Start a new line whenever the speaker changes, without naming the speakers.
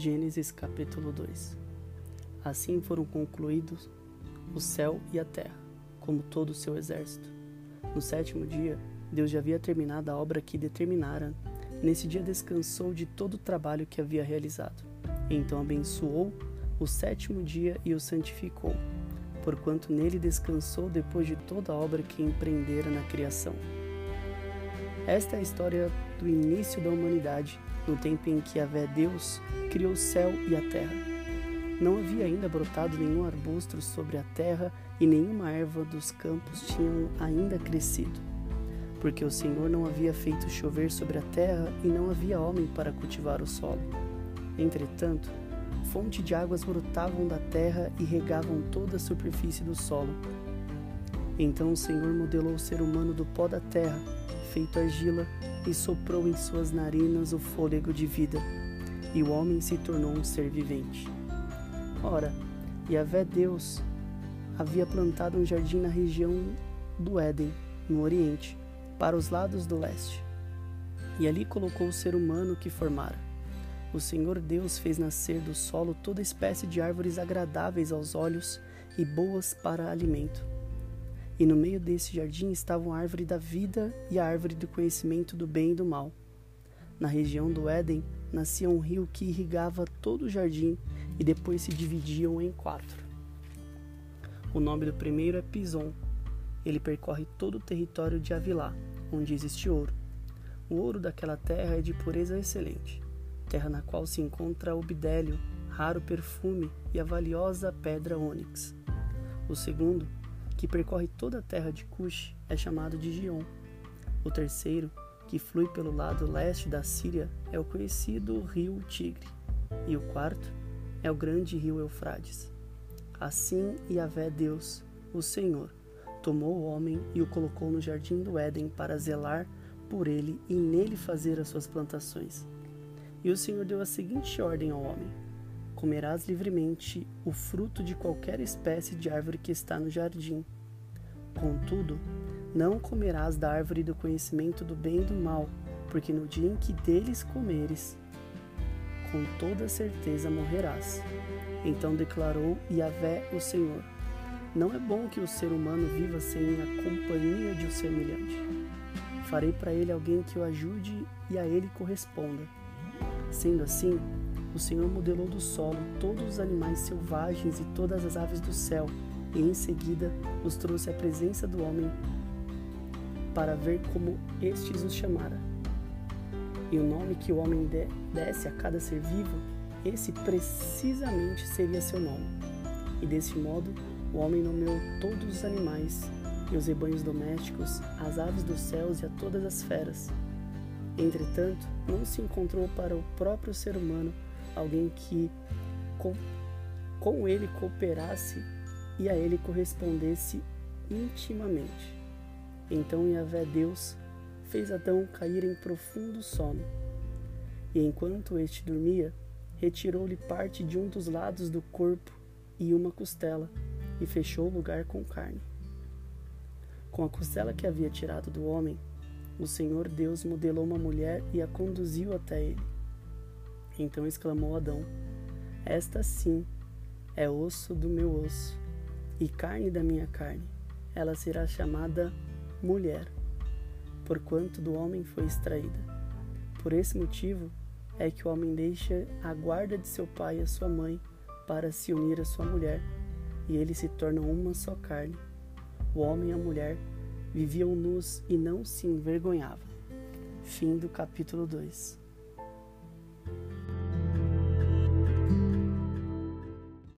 Gênesis capítulo 2 Assim foram concluídos o céu e a terra, como todo o seu exército. No sétimo dia, Deus já havia terminado a obra que determinara. Nesse dia descansou de todo o trabalho que havia realizado. Então abençoou o sétimo dia e o santificou, porquanto nele descansou depois de toda a obra que empreendera na criação. Esta é a história do início da humanidade, no tempo em que Vé Deus criou o céu e a terra. Não havia ainda brotado nenhum arbusto sobre a terra e nenhuma erva dos campos tinham ainda crescido, porque o Senhor não havia feito chover sobre a terra e não havia homem para cultivar o solo. Entretanto, fonte de águas brotavam da terra e regavam toda a superfície do solo. Então o Senhor modelou o ser humano do pó da terra feito argila e soprou em suas narinas o fôlego de vida, e o homem se tornou um ser vivente. Ora, Yahvé Deus havia plantado um jardim na região do Éden, no Oriente, para os lados do leste. E ali colocou o ser humano que formara. O Senhor Deus fez nascer do solo toda espécie de árvores agradáveis aos olhos e boas para alimento e no meio desse jardim estavam a árvore da vida e a árvore do conhecimento do bem e do mal. Na região do Éden nascia um rio que irrigava todo o jardim e depois se dividiam em quatro. O nome do primeiro é Pison. Ele percorre todo o território de Avilá, onde existe ouro. O ouro daquela terra é de pureza excelente, terra na qual se encontra o bidélio, raro perfume e a valiosa pedra ônix. O segundo que percorre toda a terra de Cush, é chamado de Gion. O terceiro, que flui pelo lado leste da Síria, é o conhecido rio Tigre. E o quarto é o grande rio Eufrates. Assim Yahvé Deus, o Senhor, tomou o homem e o colocou no jardim do Éden para zelar por ele e nele fazer as suas plantações. E o Senhor deu a seguinte ordem ao homem: comerás livremente o fruto de qualquer espécie de árvore que está no jardim. Contudo, não comerás da árvore do conhecimento do bem e do mal, porque no dia em que deles comeres, com toda certeza morrerás. Então declarou Yahvé o Senhor: Não é bom que o ser humano viva sem a companhia de um semelhante. Farei para ele alguém que o ajude e a ele corresponda. Sendo assim, o Senhor modelou do solo todos os animais selvagens e todas as aves do céu, e em seguida os trouxe à presença do homem para ver como estes os chamara. E o nome que o homem desse a cada ser vivo, esse precisamente seria seu nome. E desse modo o homem nomeou todos os animais, e os rebanhos domésticos, as aves dos céus e a todas as feras. Entretanto, não se encontrou para o próprio ser humano alguém que com, com ele cooperasse e a ele correspondesse intimamente. Então Yahvé Deus fez Adão cair em profundo sono. E enquanto este dormia, retirou-lhe parte de um dos lados do corpo e uma costela, e fechou o lugar com carne. Com a costela que havia tirado do homem, o Senhor Deus modelou uma mulher e a conduziu até ele. Então exclamou Adão: Esta sim é osso do meu osso e carne da minha carne. Ela será chamada mulher, porquanto do homem foi extraída. Por esse motivo é que o homem deixa a guarda de seu pai e a sua mãe para se unir à sua mulher, e eles se tornam uma só carne. O homem e a mulher viviam nus e não se envergonhavam. Fim do capítulo 2.